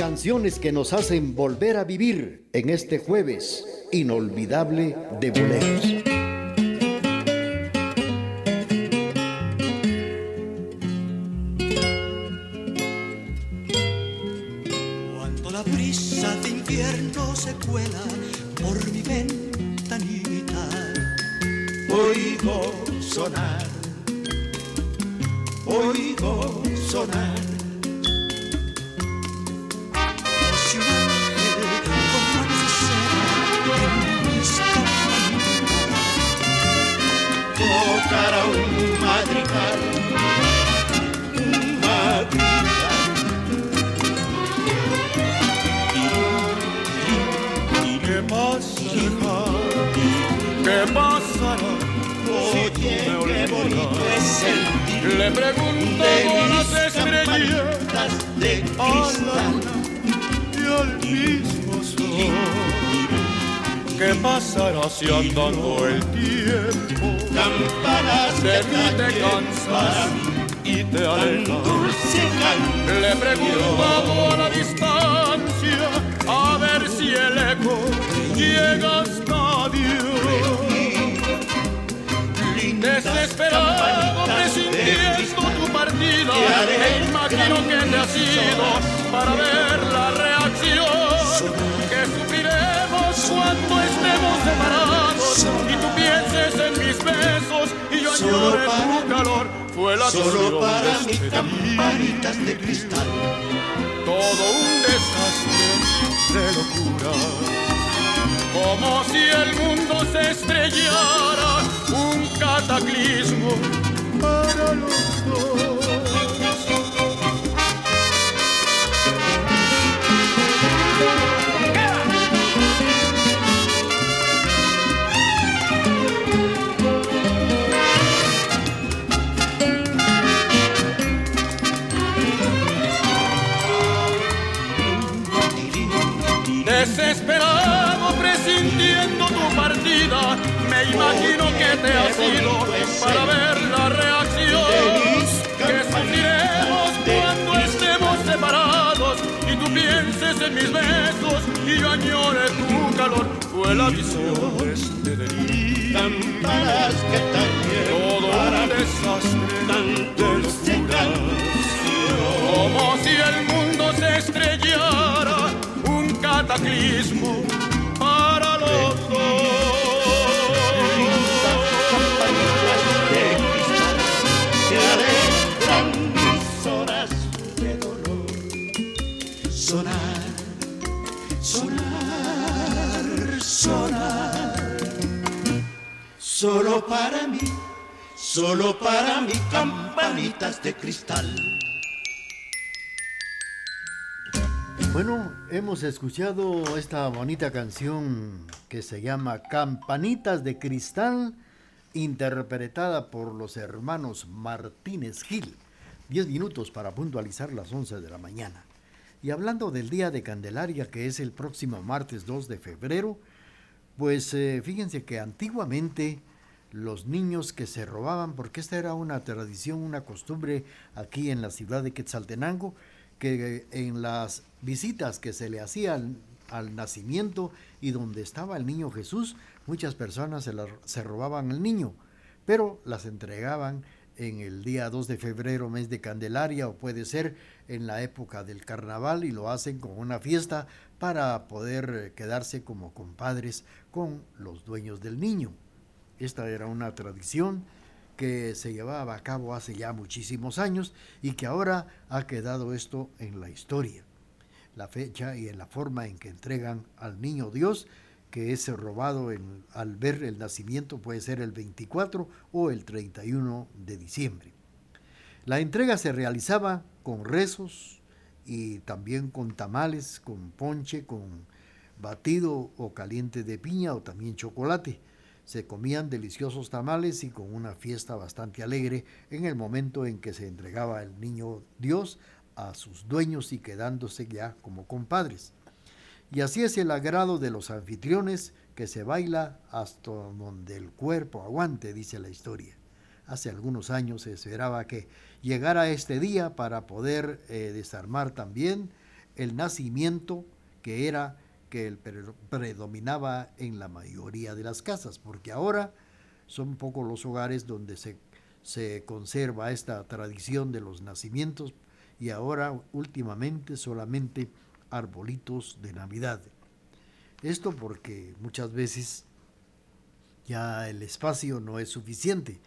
canciones que nos hacen volver a vivir en este jueves inolvidable de boleros. Separados y tú pienses en mis besos y yo añore tu calor. Fue la Solo para mis este día campanitas de cristal. todo un desastre de locura. Como si el mundo se estrellara, un cataclismo para los dos. Para ver la reacción que sufriremos cuando estemos separados y tú pienses en mis besos y yo añore tu calor. Fue la visión de este Campanas que también todo un desastre tan dulce. Como si el para mí, solo para mí, campanitas de cristal. Bueno, hemos escuchado esta bonita canción que se llama Campanitas de Cristal, interpretada por los hermanos Martínez Gil. Diez minutos para puntualizar las 11 de la mañana. Y hablando del Día de Candelaria, que es el próximo martes 2 de febrero, pues eh, fíjense que antiguamente los niños que se robaban, porque esta era una tradición, una costumbre aquí en la ciudad de Quetzaltenango, que en las visitas que se le hacían al nacimiento y donde estaba el niño Jesús, muchas personas se, la- se robaban al niño, pero las entregaban en el día 2 de febrero, mes de Candelaria, o puede ser en la época del carnaval, y lo hacen con una fiesta para poder eh, quedarse como compadres con los dueños del niño. Esta era una tradición que se llevaba a cabo hace ya muchísimos años y que ahora ha quedado esto en la historia. La fecha y en la forma en que entregan al niño Dios, que es robado al ver el nacimiento, puede ser el 24 o el 31 de diciembre. La entrega se realizaba con rezos y también con tamales, con ponche, con batido o caliente de piña o también chocolate. Se comían deliciosos tamales y con una fiesta bastante alegre en el momento en que se entregaba el niño Dios a sus dueños y quedándose ya como compadres. Y así es el agrado de los anfitriones que se baila hasta donde el cuerpo aguante, dice la historia. Hace algunos años se esperaba que llegara este día para poder eh, desarmar también el nacimiento que era que predominaba en la mayoría de las casas, porque ahora son pocos los hogares donde se, se conserva esta tradición de los nacimientos y ahora últimamente solamente arbolitos de Navidad. Esto porque muchas veces ya el espacio no es suficiente,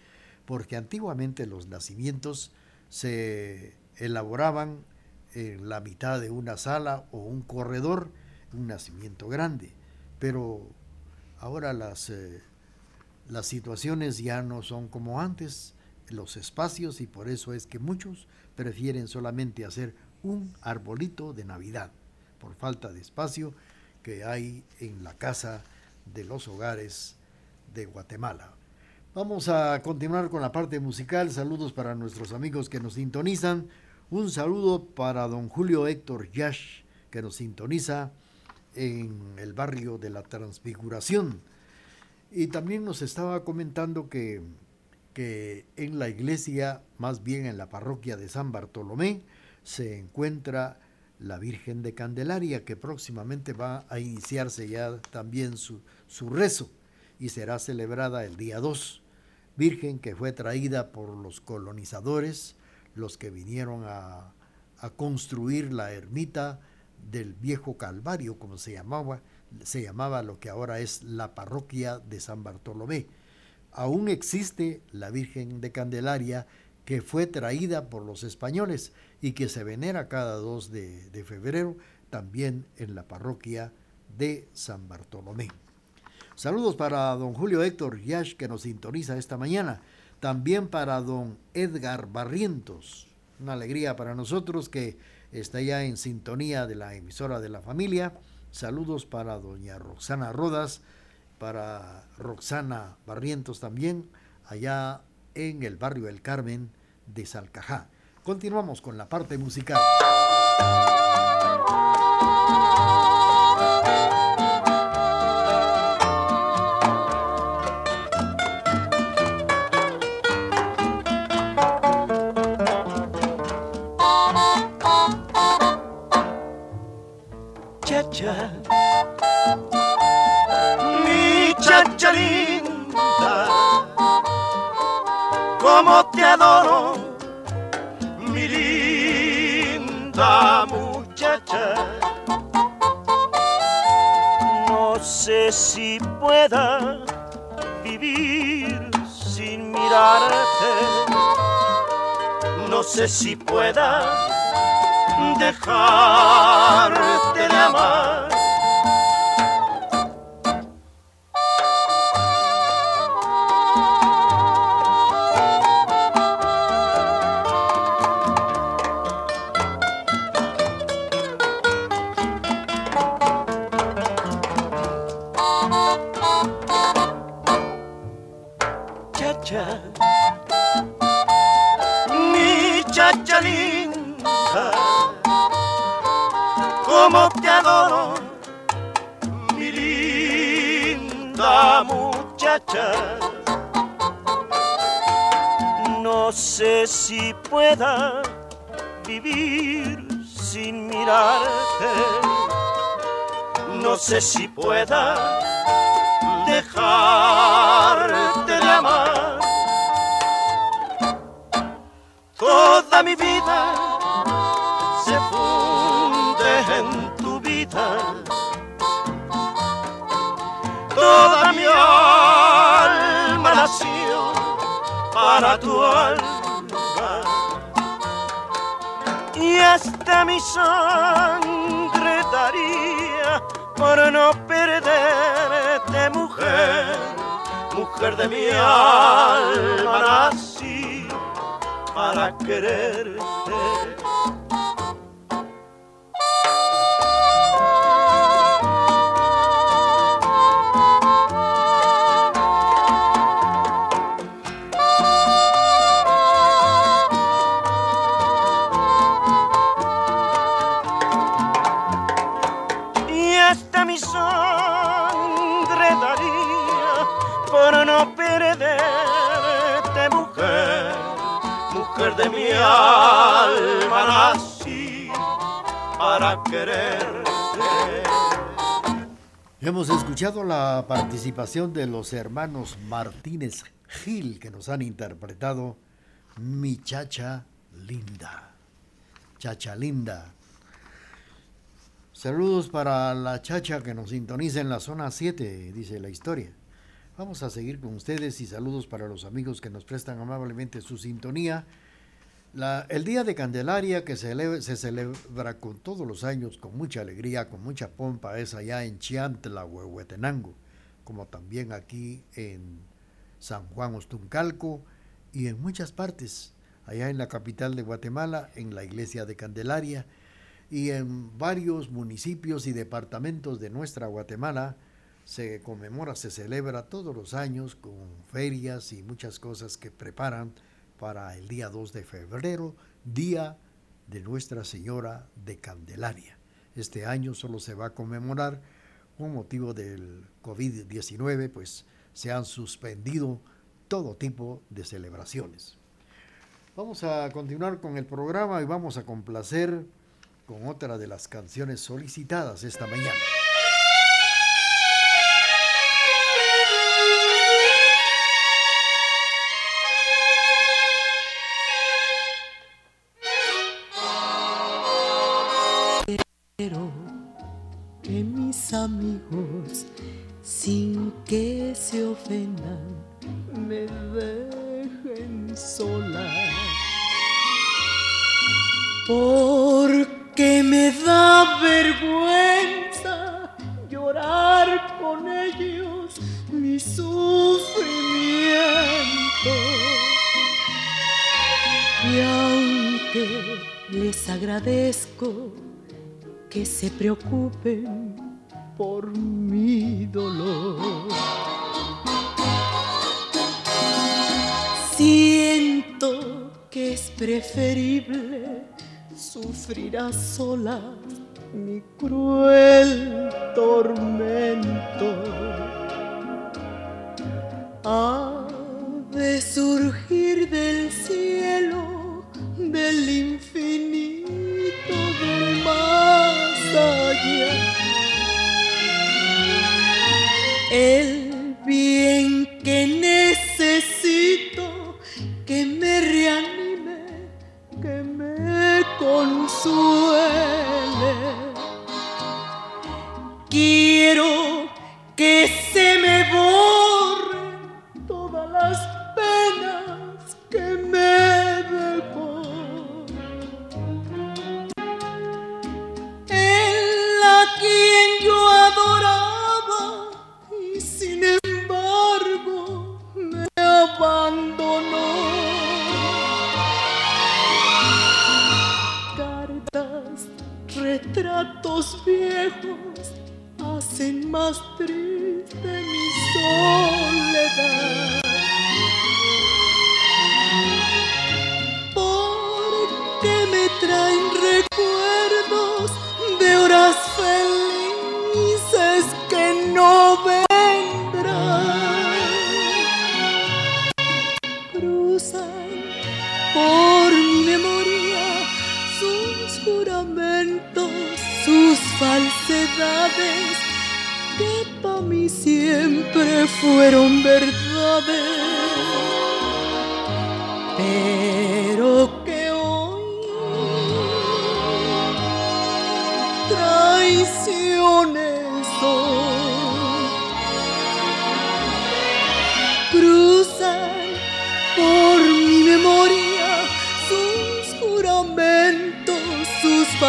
porque antiguamente los nacimientos se elaboraban en la mitad de una sala o un corredor, un nacimiento grande, pero ahora las, eh, las situaciones ya no son como antes, los espacios, y por eso es que muchos prefieren solamente hacer un arbolito de Navidad, por falta de espacio que hay en la casa de los hogares de Guatemala. Vamos a continuar con la parte musical. Saludos para nuestros amigos que nos sintonizan. Un saludo para don Julio Héctor Yash, que nos sintoniza en el barrio de la Transfiguración. Y también nos estaba comentando que, que en la iglesia, más bien en la parroquia de San Bartolomé, se encuentra la Virgen de Candelaria, que próximamente va a iniciarse ya también su, su rezo y será celebrada el día 2. Virgen que fue traída por los colonizadores, los que vinieron a, a construir la ermita del viejo Calvario, como se llamaba, se llamaba lo que ahora es la parroquia de San Bartolomé. Aún existe la Virgen de Candelaria que fue traída por los españoles y que se venera cada 2 de, de febrero también en la parroquia de San Bartolomé. Saludos para don Julio Héctor Yash que nos sintoniza esta mañana. También para don Edgar Barrientos. Una alegría para nosotros que está ya en sintonía de la emisora de la familia. Saludos para doña Roxana Rodas, para Roxana Barrientos también, allá en el barrio El Carmen de Salcajá. Continuamos con la parte musical. Adoro, mi linda muchacha. No sé si pueda vivir sin mirarte, no sé si pueda dejarte de amar. Sé si pueda dejarte de amar. Toda mi vida se funde en tu vida. Toda mi alma nació para tu alma y hasta mi sangre daría por no perderte mujer, mujer de mi alma nací para quererte. Hemos escuchado la participación de los hermanos Martínez Gil que nos han interpretado Mi Chacha Linda. Chacha Linda. Saludos para la chacha que nos sintoniza en la zona 7, dice la historia. Vamos a seguir con ustedes y saludos para los amigos que nos prestan amablemente su sintonía el Día de Candelaria, que se, se, celebra con todos los años, con mucha alegría, con mucha pompa, es allá en Chiantla, Huehuetenango, como también aquí en San Juan Ostuncalco y en muchas partes, allá en la capital de Guatemala, en la iglesia de Candelaria y en varios municipios y departamentos de nuestra Guatemala. Se conmemora, se celebra todos los años con ferias y muchas cosas que preparan para el día 2 de febrero, día de Nuestra Señora de Candelaria. Este año solo se va a conmemorar con motivo del COVID-19, pues se han suspendido todo tipo de celebraciones. Vamos a continuar con el programa y vamos a complacer con otra de las canciones solicitadas esta mañana. Amigos, sin que se ofendan, me dejen sola. Porque me da vergüenza llorar con ellos mi sufrimiento. Y aunque les agradezco que se preocupen por mi dolor. Siento que es preferible sufrir a solas mi cruel tormento. Ha de surgir del cielo, del infinito, del el bien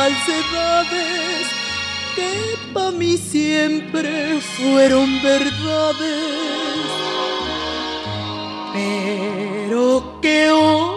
falsedades que para mí siempre fueron verdades, pero que hoy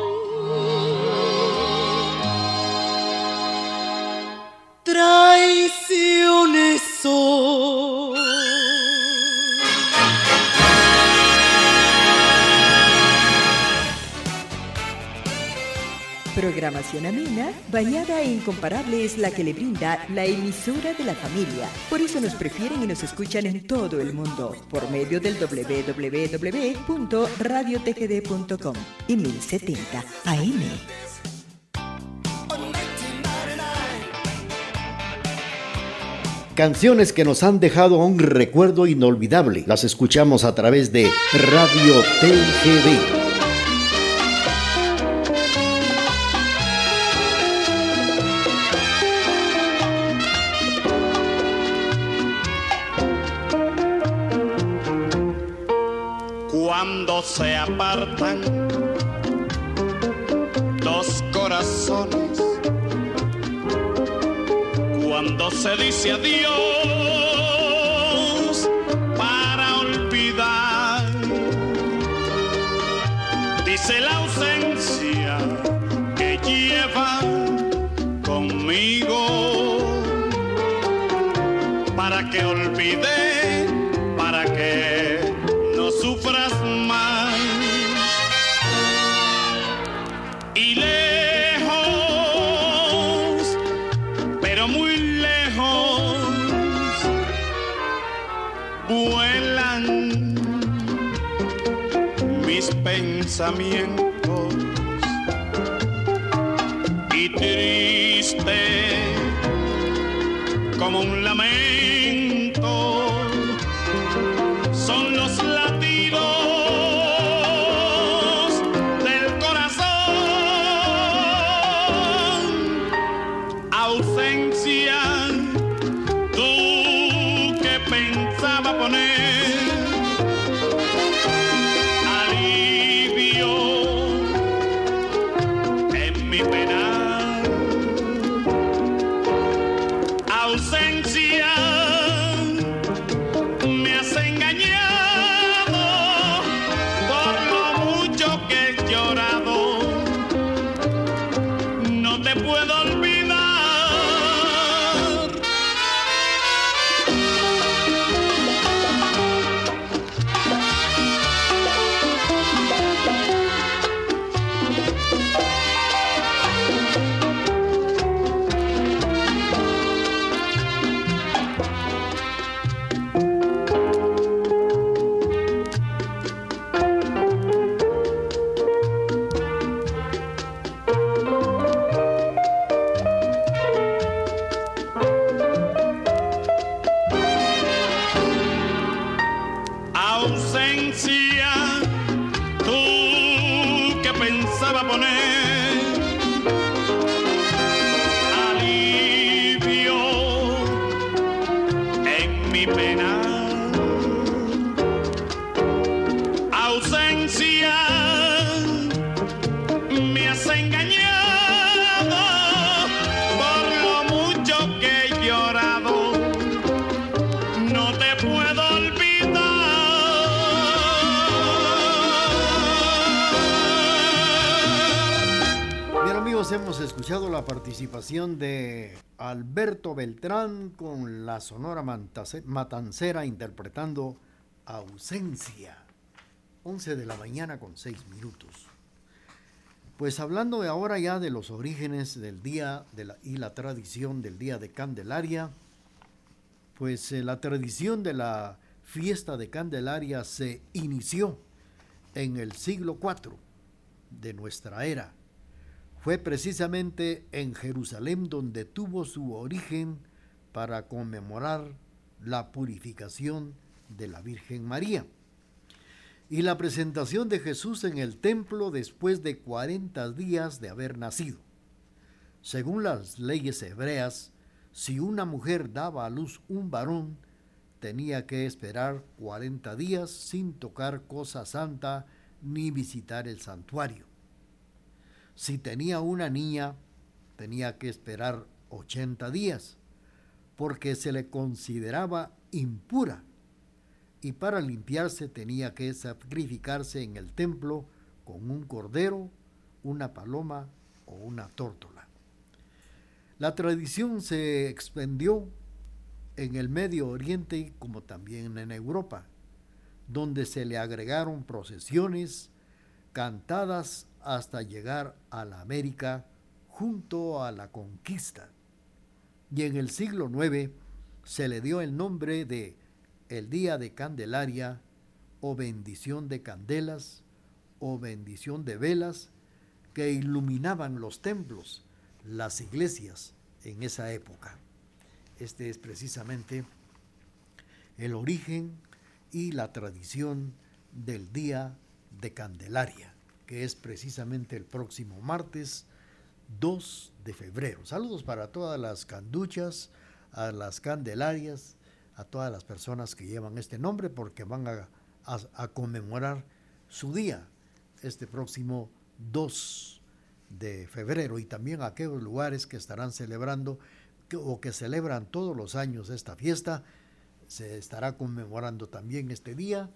Programación amena, bañada e incomparable es la que le brinda la emisora de la familia. Por eso nos prefieren y nos escuchan en todo el mundo por medio del www.radiotgd.com y 1070 AM. Canciones que nos han dejado un recuerdo inolvidable. Las escuchamos a través de Radio TGV. Se apartan dos corazones cuando se dice adiós para olvidar. Dice la ausencia que lleva conmigo para que olvide, para que pensamientos y triste como un lamento de Alberto Beltrán con la Sonora Matancera interpretando Ausencia. 11 de la mañana con 6 minutos. Pues hablando de ahora ya de los orígenes del día de la, y la tradición del día de Candelaria, pues eh, la tradición de la fiesta de Candelaria se inició en el siglo IV de nuestra era fue precisamente en Jerusalén donde tuvo su origen para conmemorar la purificación de la Virgen María y la presentación de Jesús en el templo después de 40 días de haber nacido. Según las leyes hebreas, si una mujer daba a luz un varón, tenía que esperar 40 días sin tocar cosa santa ni visitar el santuario. Si tenía una niña, tenía que esperar 80 días, porque se le consideraba impura, y para limpiarse tenía que sacrificarse en el templo con un cordero, una paloma o una tórtola. La tradición se expandió en el Medio Oriente como también en Europa, donde se le agregaron procesiones cantadas hasta llegar a la América junto a la conquista. Y en el siglo IX se le dio el nombre de el Día de Candelaria o bendición de candelas o bendición de velas que iluminaban los templos, las iglesias en esa época. Este es precisamente el origen y la tradición del Día de Candelaria, que es precisamente el próximo martes 2 de febrero. Saludos para todas las canduchas, a las candelarias, a todas las personas que llevan este nombre porque van a, a conmemorar su día este próximo 2 de febrero y también a aquellos lugares que estarán celebrando o que celebran todos los años esta fiesta. Se estará conmemorando también este día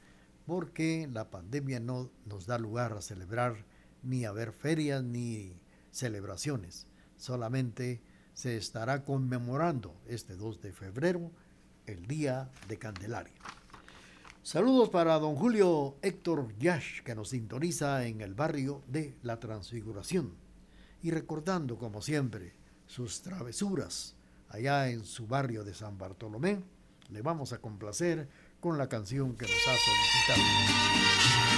porque la pandemia no nos da lugar a celebrar ni a ver ferias ni celebraciones. Solamente se estará conmemorando este 2 de febrero el Día de Candelaria. Saludos para don Julio Héctor Yash, que nos sintoniza en el barrio de La Transfiguración. Y recordando, como siempre, sus travesuras allá en su barrio de San Bartolomé, le vamos a complacer con la canción que nos ha solicitado.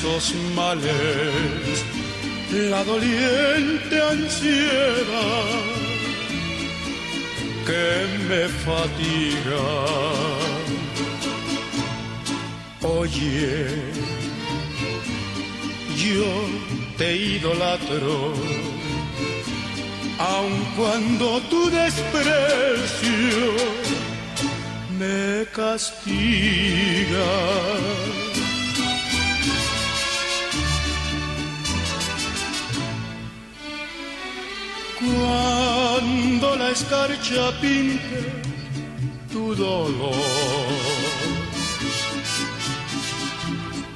Esos males, la doliente ansiedad que me fatiga. Oye, yo te idolatro, aun cuando tu desprecio me castiga. Cuando la escarcha pinte tu dolor.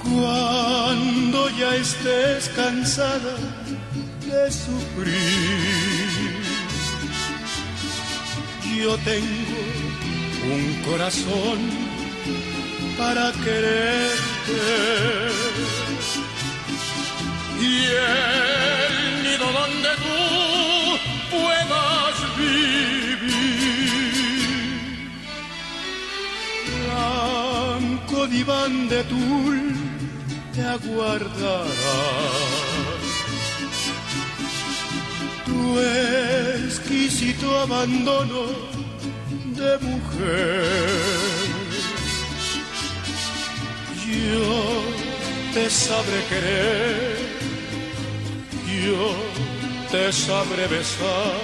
Cuando ya estés cansada de sufrir. Yo tengo un corazón para quererte. Y el nido donde Diván de tul te aguardará. Tu exquisito abandono de mujer. Yo te sabré querer, yo te sabré besar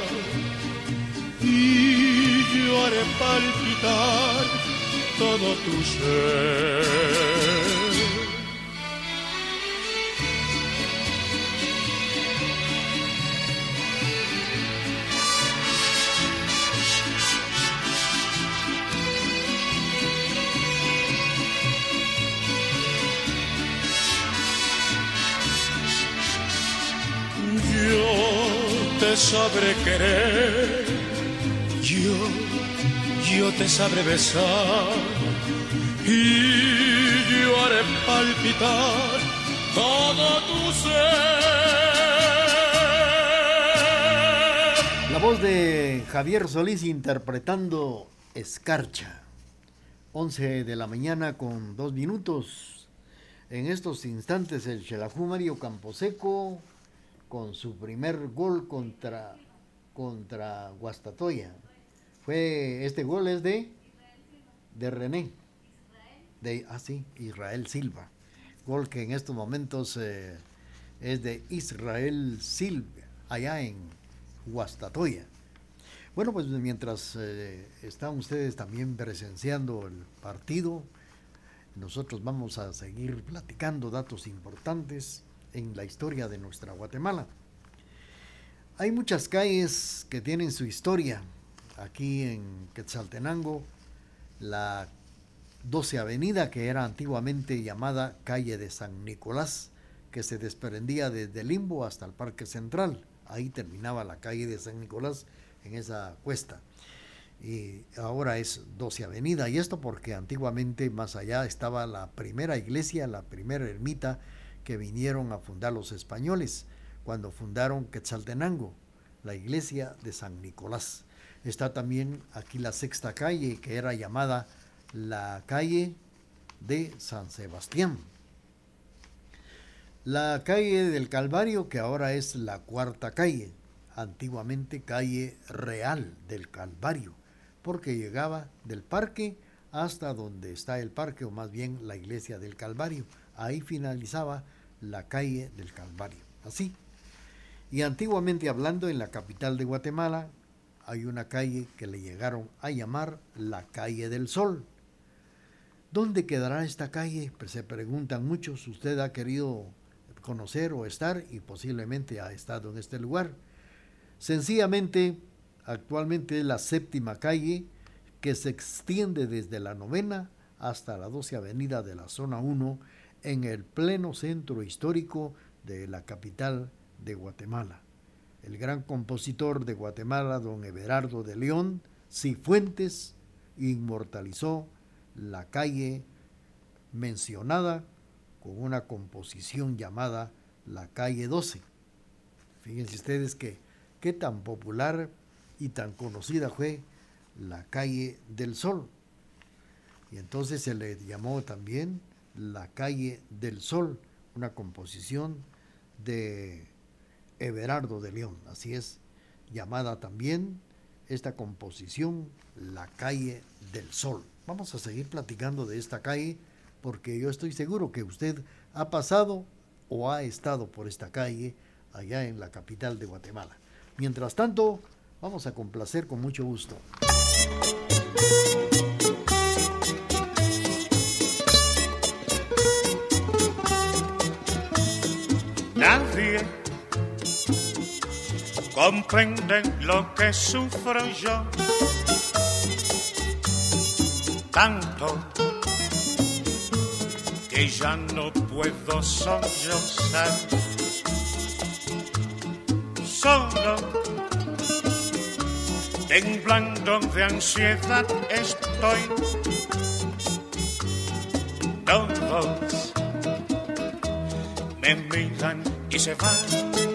y yo haré palpitar todo tu ser. te sabré querer, yo, yo te sabré besar y yo haré palpitar todo tu ser. La voz de Javier Solís interpretando Escarcha. 11 de la mañana con dos minutos. En estos instantes el Chelajú Mario Camposeco con su primer gol contra, contra Guastatoya. Fue, este gol es de, de René. De, ah, sí, Israel Silva. Gol que en estos momentos eh, es de Israel Silva, allá en Guastatoya. Bueno, pues mientras eh, están ustedes también presenciando el partido, nosotros vamos a seguir platicando datos importantes en la historia de nuestra Guatemala. Hay muchas calles que tienen su historia. Aquí en Quetzaltenango, la 12 Avenida, que era antiguamente llamada calle de San Nicolás, que se desprendía desde Limbo hasta el Parque Central. Ahí terminaba la calle de San Nicolás en esa cuesta. y ahora es 12 Avenida. Y esto porque antiguamente más allá estaba la primera iglesia, la primera ermita que vinieron a fundar los españoles cuando fundaron Quetzaltenango, la iglesia de San Nicolás. Está también aquí la sexta calle que era llamada la calle de San Sebastián. La calle del Calvario que ahora es la cuarta calle, antiguamente calle real del Calvario porque llegaba del parque hasta donde está el parque, o más bien la iglesia del Calvario. Ahí finalizaba la calle del Calvario. Así. Y antiguamente hablando, en la capital de Guatemala hay una calle que le llegaron a llamar la calle del Sol. ¿Dónde quedará esta calle? Pues se preguntan muchos. Usted ha querido conocer o estar y posiblemente ha estado en este lugar. Sencillamente Actualmente es la séptima calle que se extiende desde la novena hasta la 12 avenida de la zona 1 en el pleno centro histórico de la capital de Guatemala. El gran compositor de Guatemala, don Everardo de León Cifuentes, inmortalizó la calle mencionada con una composición llamada La calle 12. Fíjense ustedes que qué tan popular y tan conocida fue la calle del Sol. Y entonces se le llamó también la calle del Sol, una composición de Everardo de León. Así es llamada también esta composición la calle del Sol. Vamos a seguir platicando de esta calle porque yo estoy seguro que usted ha pasado o ha estado por esta calle allá en la capital de Guatemala. Mientras tanto, Vamos a complacer con mucho gusto. Comprende lo que sufro yo. Tanto que ya no puedo sollozar. Solo temblando de ansiedad estoy. Todos me miran y se van.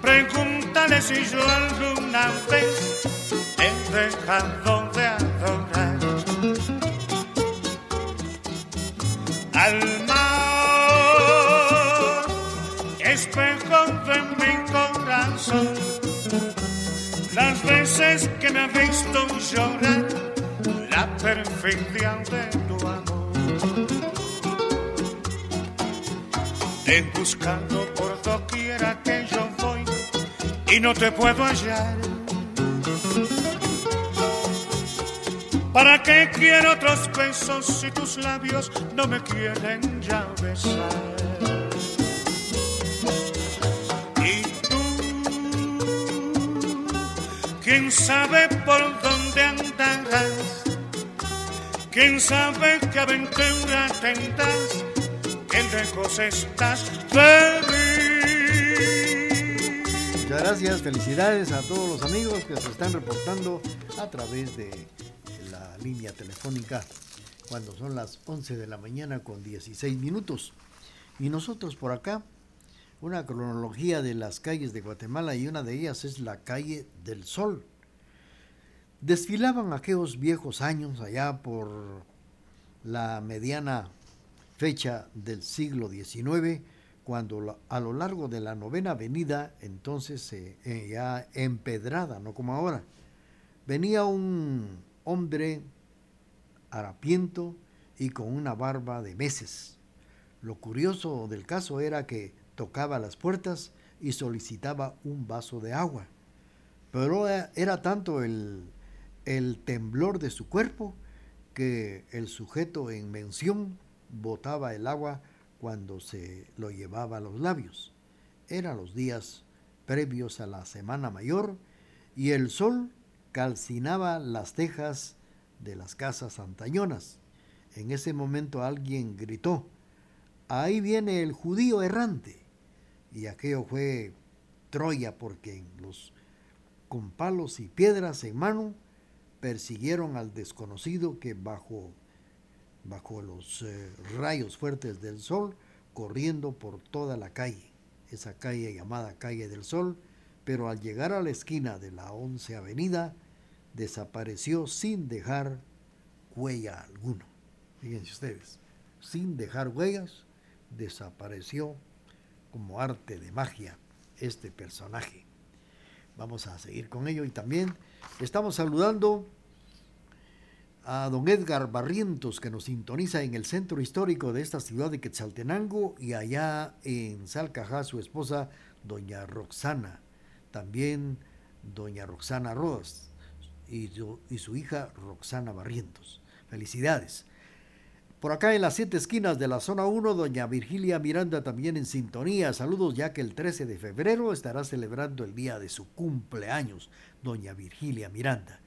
Pregúntale si yo alguna vez he dejado de adorar. Al mar, espejo de mi corazón, las veces que me ha visto llorar, la perfidia de tu amor. He buscado por doquiera que yo y no te puedo hallar. ¿Para qué quiero otros besos si tus labios no me quieren ya besar? Y tú, quién sabe por dónde andarás, quién sabe qué aventura tendrás, estás de gracias, felicidades a todos los amigos que se están reportando a través de la línea telefónica cuando son las 11 de la mañana con 16 minutos. Y nosotros por acá, una cronología de las calles de Guatemala y una de ellas es la calle del Sol. Desfilaban aquellos viejos años allá por la mediana fecha del siglo XIX cuando a lo largo de la novena avenida, entonces eh, ya empedrada, no como ahora, venía un hombre harapiento y con una barba de meses. Lo curioso del caso era que tocaba las puertas y solicitaba un vaso de agua. Pero era tanto el, el temblor de su cuerpo que el sujeto en mención botaba el agua cuando se lo llevaba a los labios. Eran los días previos a la Semana Mayor y el sol calcinaba las tejas de las casas antañonas. En ese momento alguien gritó, ahí viene el judío errante. Y aquello fue Troya porque los con palos y piedras en mano persiguieron al desconocido que bajo, bajo los eh, rayos fuertes del sol, corriendo por toda la calle, esa calle llamada Calle del Sol, pero al llegar a la esquina de la 11 Avenida, desapareció sin dejar huella alguna. Fíjense ustedes, sin dejar huellas, desapareció como arte de magia este personaje. Vamos a seguir con ello y también estamos saludando a don Edgar Barrientos que nos sintoniza en el centro histórico de esta ciudad de Quetzaltenango y allá en Salcajá su esposa doña Roxana, también doña Roxana Rodas y su, y su hija Roxana Barrientos. Felicidades. Por acá en las siete esquinas de la zona 1, doña Virgilia Miranda también en sintonía. Saludos ya que el 13 de febrero estará celebrando el día de su cumpleaños, doña Virgilia Miranda.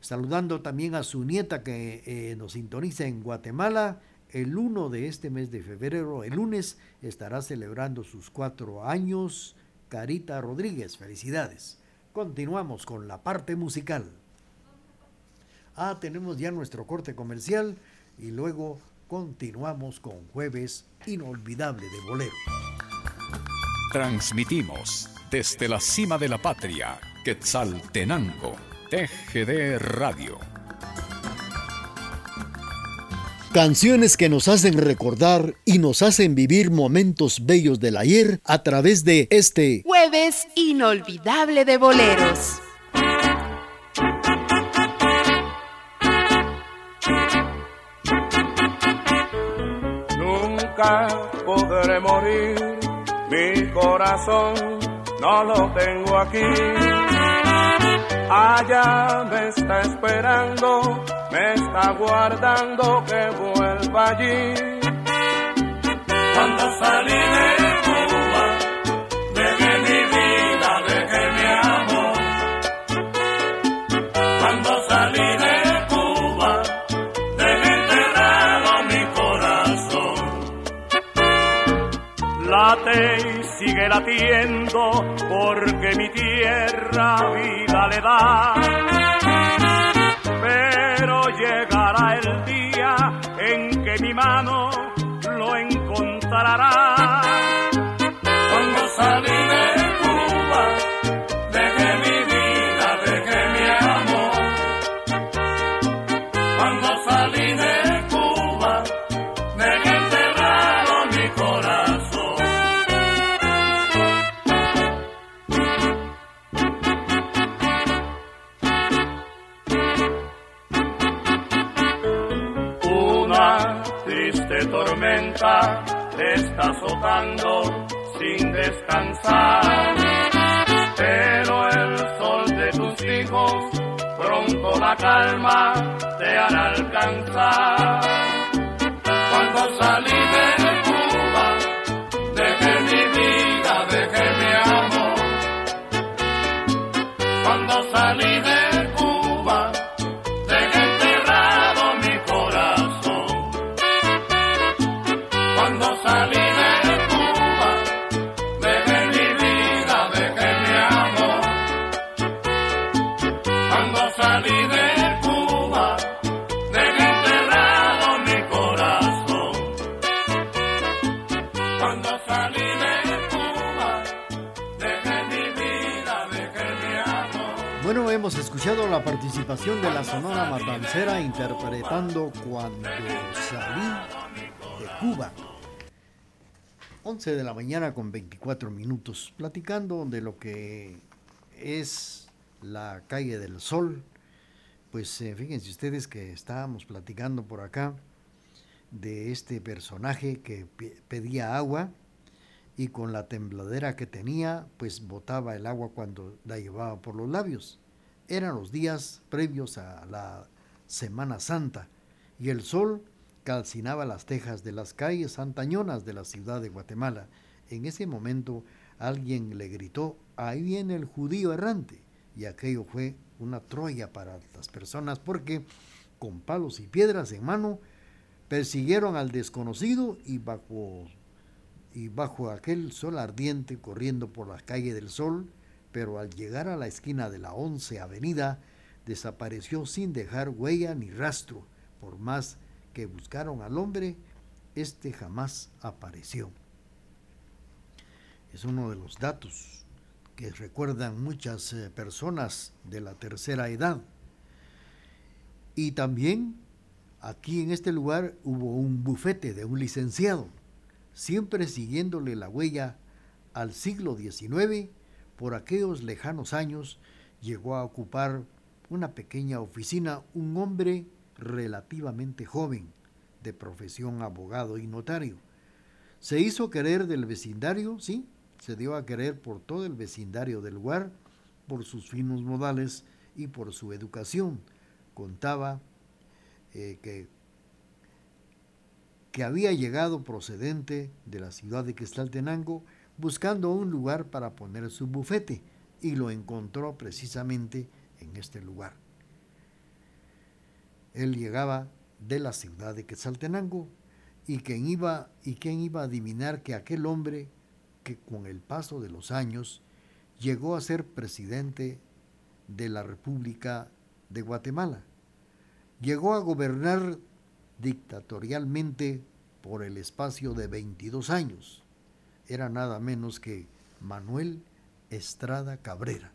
Saludando también a su nieta que eh, nos sintoniza en Guatemala. El 1 de este mes de febrero, el lunes, estará celebrando sus cuatro años. Carita Rodríguez, felicidades. Continuamos con la parte musical. Ah, tenemos ya nuestro corte comercial y luego continuamos con Jueves Inolvidable de Bolero. Transmitimos desde la cima de la patria, Quetzaltenango, TGD Radio. Canciones que nos hacen recordar y nos hacen vivir momentos bellos del ayer a través de este Jueves Inolvidable de Boleros. podré morir. Mi corazón no lo tengo aquí. Allá me está esperando, me está guardando que vuelva allí. Cuando salí de Cuba, dejé mi vida, dejé mi amor. Cuando salí de y sigue latiendo porque mi tierra vida le da. Pero llegará el día en que mi mano lo encontrará. Cuando salí de alma. Matancera interpretando Cuando salí de Cuba. 11 de la mañana con 24 minutos, platicando de lo que es la calle del Sol. Pues eh, fíjense ustedes que estábamos platicando por acá de este personaje que pe- pedía agua y con la tembladera que tenía, pues botaba el agua cuando la llevaba por los labios. Eran los días previos a la Semana Santa y el sol calcinaba las tejas de las calles antañonas de la ciudad de Guatemala. En ese momento alguien le gritó, ahí viene el judío errante. Y aquello fue una Troya para las personas porque con palos y piedras en mano persiguieron al desconocido y bajo, y bajo aquel sol ardiente corriendo por la calle del sol, pero al llegar a la esquina de la 11 avenida desapareció sin dejar huella ni rastro. Por más que buscaron al hombre, este jamás apareció. Es uno de los datos que recuerdan muchas eh, personas de la tercera edad. Y también aquí en este lugar hubo un bufete de un licenciado, siempre siguiéndole la huella al siglo XIX, por aquellos lejanos años llegó a ocupar una pequeña oficina un hombre relativamente joven, de profesión abogado y notario. Se hizo querer del vecindario, sí, se dio a querer por todo el vecindario del lugar, por sus finos modales y por su educación. Contaba eh, que, que había llegado procedente de la ciudad de Quetzaltenango buscando un lugar para poner su bufete y lo encontró precisamente en este lugar. Él llegaba de la ciudad de Quetzaltenango y quien iba y quién iba a adivinar que aquel hombre que con el paso de los años llegó a ser presidente de la República de Guatemala. Llegó a gobernar dictatorialmente por el espacio de 22 años. Era nada menos que Manuel Estrada Cabrera.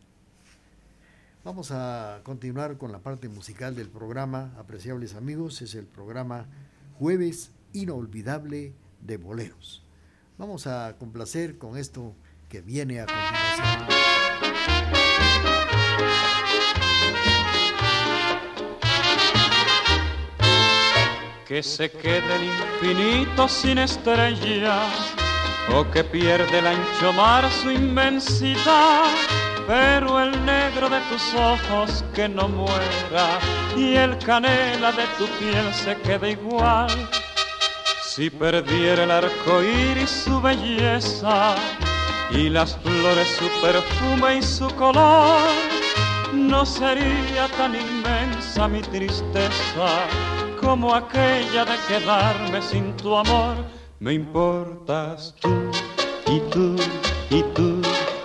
Vamos a continuar con la parte musical del programa, apreciables amigos, es el programa Jueves Inolvidable de Boleros. Vamos a complacer con esto que viene a continuación. Que se quede el infinito sin estrellas o que pierde el ancho mar su inmensidad pero el negro de tus ojos que no muera y el canela de tu piel se quede igual. Si perdiera el arco iris su belleza y las flores su perfume y su color, no sería tan inmensa mi tristeza como aquella de quedarme sin tu amor. Me importas tú y tú y tú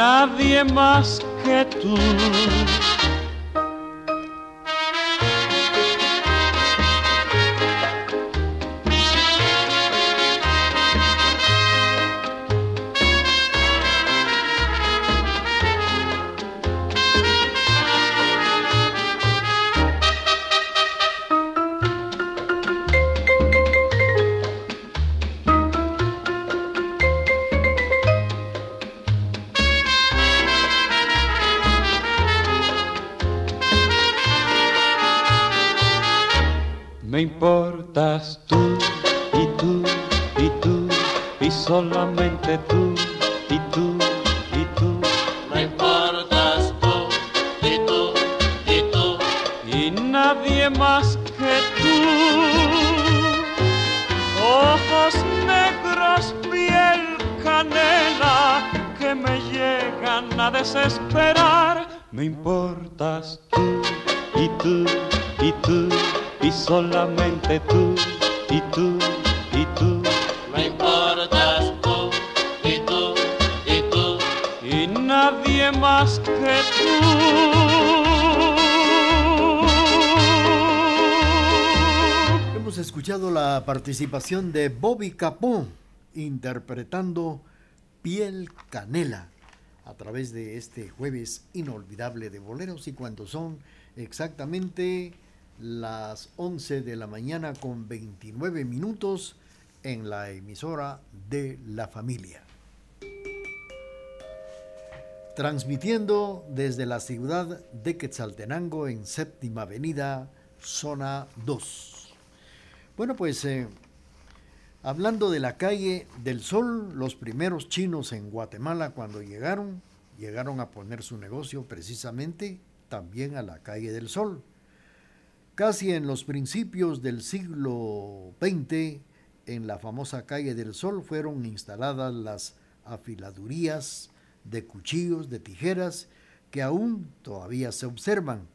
Nadie más que tú. Y tú y solamente tú y tú y tú. Me importas tú y tú y tú. Y nadie más que tú. Hemos escuchado la participación de Bobby Capó interpretando Piel Canela a través de este jueves inolvidable de boleros y cuando son exactamente las 11 de la mañana con 29 minutos en la emisora de la familia. Transmitiendo desde la ciudad de Quetzaltenango en séptima avenida, zona 2. Bueno, pues eh, hablando de la calle del Sol, los primeros chinos en Guatemala cuando llegaron, llegaron a poner su negocio precisamente también a la calle del Sol. Casi en los principios del siglo XX, en la famosa calle del Sol fueron instaladas las afiladurías de cuchillos, de tijeras, que aún todavía se observan,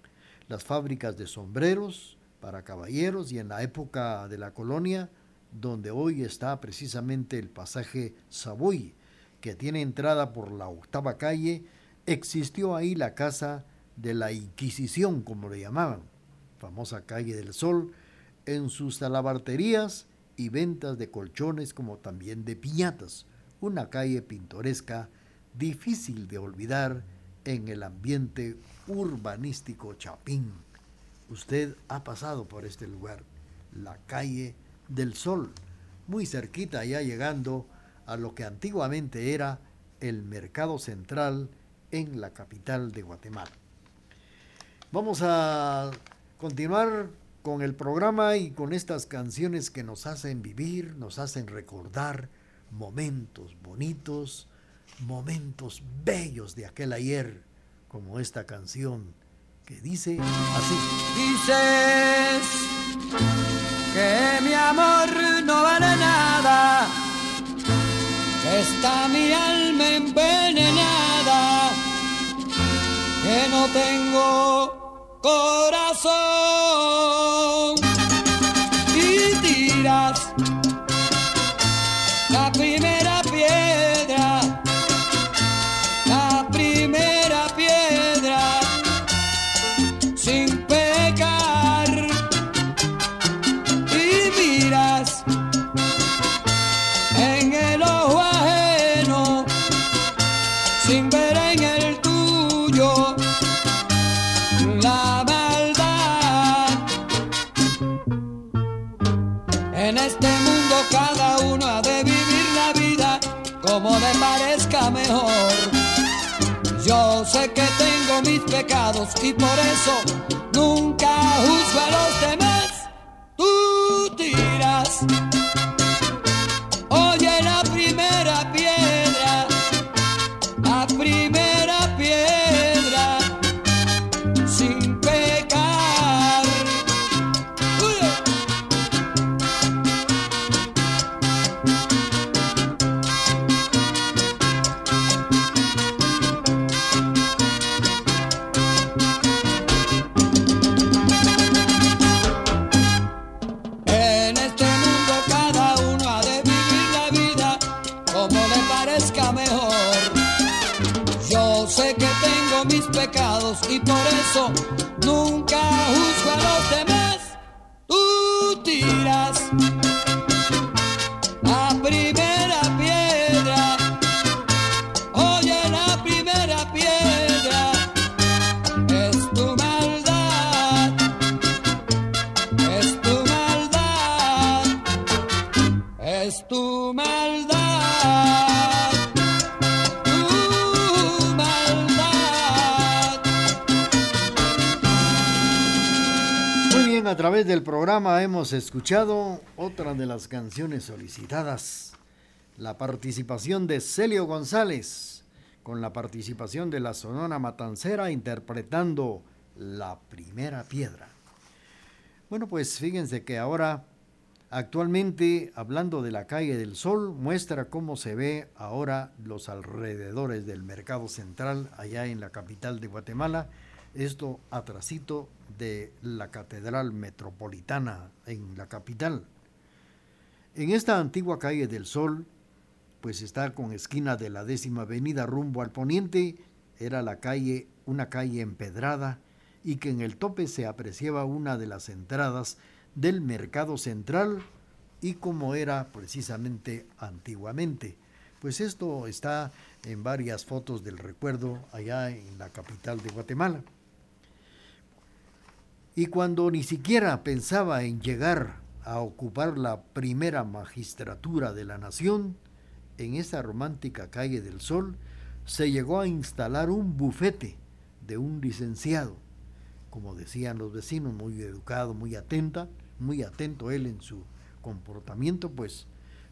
las fábricas de sombreros para caballeros y en la época de la colonia, donde hoy está precisamente el pasaje Savoy, que tiene entrada por la octava calle, existió ahí la casa de la Inquisición, como le llamaban, famosa calle del Sol, en sus talabarterías y ventas de colchones como también de piñatas, una calle pintoresca difícil de olvidar en el ambiente urbanístico chapín. Usted ha pasado por este lugar, la calle del Sol, muy cerquita ya llegando a lo que antiguamente era el mercado central en la capital de Guatemala. Vamos a continuar con el programa y con estas canciones que nos hacen vivir, nos hacen recordar momentos bonitos, momentos bellos de aquel ayer, como esta canción que dice así. Dices que mi amor no vale nada, está mi alma envenenada, que no tengo corazón. Y tiras Yo sé que tengo mis pecados y por eso nunca juzgo a los demás. Tú. Y por eso nunca juzgo a los demás. Tú tiras a través del programa hemos escuchado otra de las canciones solicitadas, la participación de Celio González, con la participación de la Sonora Matancera interpretando La Primera Piedra. Bueno, pues fíjense que ahora, actualmente, hablando de la calle del Sol, muestra cómo se ve ahora los alrededores del mercado central allá en la capital de Guatemala. Esto atrasito de la Catedral Metropolitana en la capital. En esta antigua calle del Sol, pues está con esquina de la décima avenida rumbo al poniente, era la calle, una calle empedrada, y que en el tope se apreciaba una de las entradas del mercado central y como era precisamente antiguamente. Pues esto está en varias fotos del recuerdo allá en la capital de Guatemala. Y cuando ni siquiera pensaba en llegar a ocupar la primera magistratura de la nación, en esa romántica calle del Sol se llegó a instalar un bufete de un licenciado, como decían los vecinos, muy educado, muy atenta, muy atento él en su comportamiento, pues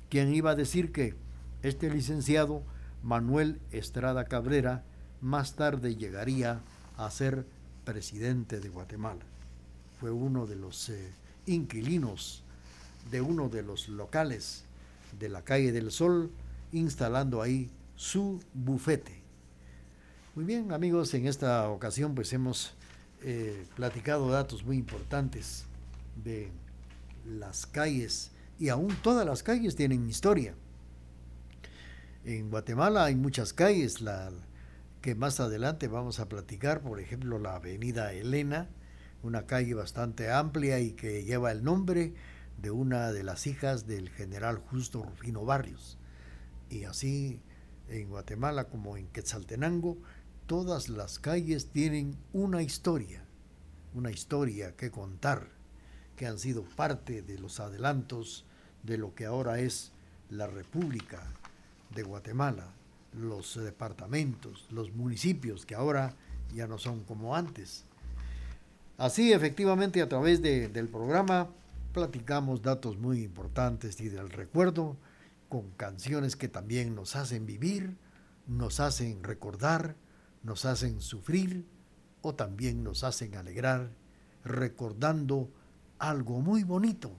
quien iba a decir que este licenciado Manuel Estrada Cabrera más tarde llegaría a ser presidente de Guatemala. Fue uno de los eh, inquilinos de uno de los locales de la calle del Sol, instalando ahí su bufete. Muy bien, amigos, en esta ocasión pues hemos eh, platicado datos muy importantes de las calles y aún todas las calles tienen historia. En Guatemala hay muchas calles, la, que más adelante vamos a platicar, por ejemplo, la Avenida Elena, una calle bastante amplia y que lleva el nombre de una de las hijas del general Justo Rufino Barrios. Y así en Guatemala como en Quetzaltenango, todas las calles tienen una historia, una historia que contar, que han sido parte de los adelantos de lo que ahora es la República de Guatemala, los departamentos, los municipios, que ahora ya no son como antes. Así, efectivamente, a través de, del programa platicamos datos muy importantes y del recuerdo, con canciones que también nos hacen vivir, nos hacen recordar, nos hacen sufrir o también nos hacen alegrar, recordando algo muy bonito,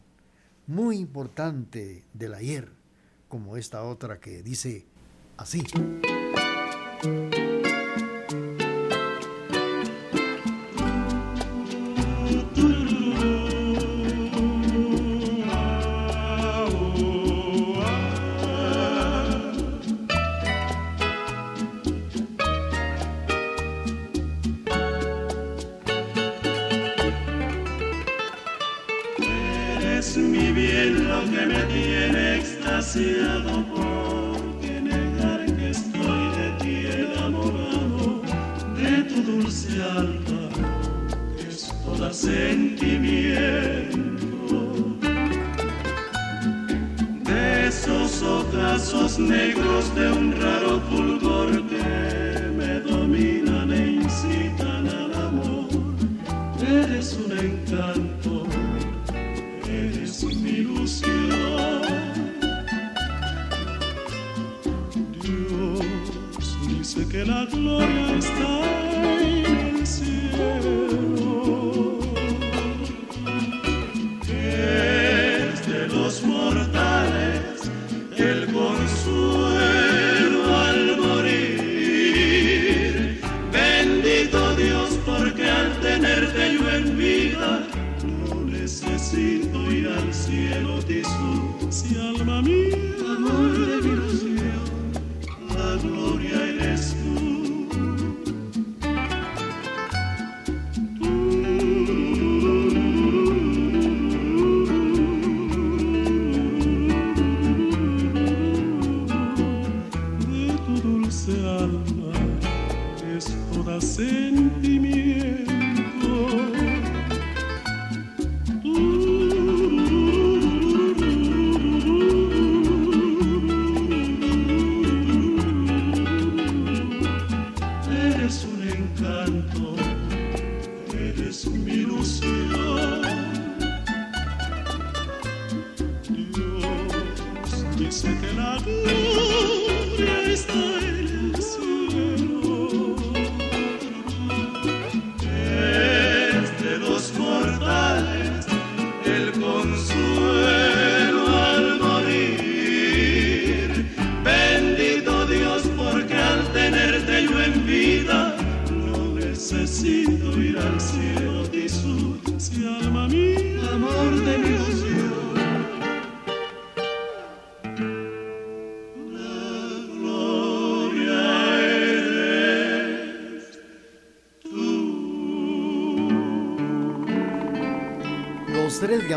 muy importante del ayer, como esta otra que dice así. Negros de un raro fulgor que me dominan e incitan al amor eres un encanto eres mi ilusión. Dios dice que la gloria encanto, eres mi ilusión. Dios dice que la gloria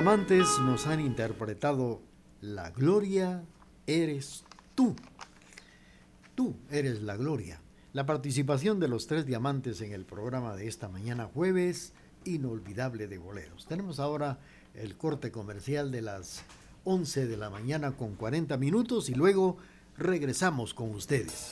Diamantes nos han interpretado La gloria eres tú. Tú eres la gloria. La participación de los tres diamantes en el programa de esta mañana jueves inolvidable de boleros. Tenemos ahora el corte comercial de las 11 de la mañana con 40 minutos y luego regresamos con ustedes.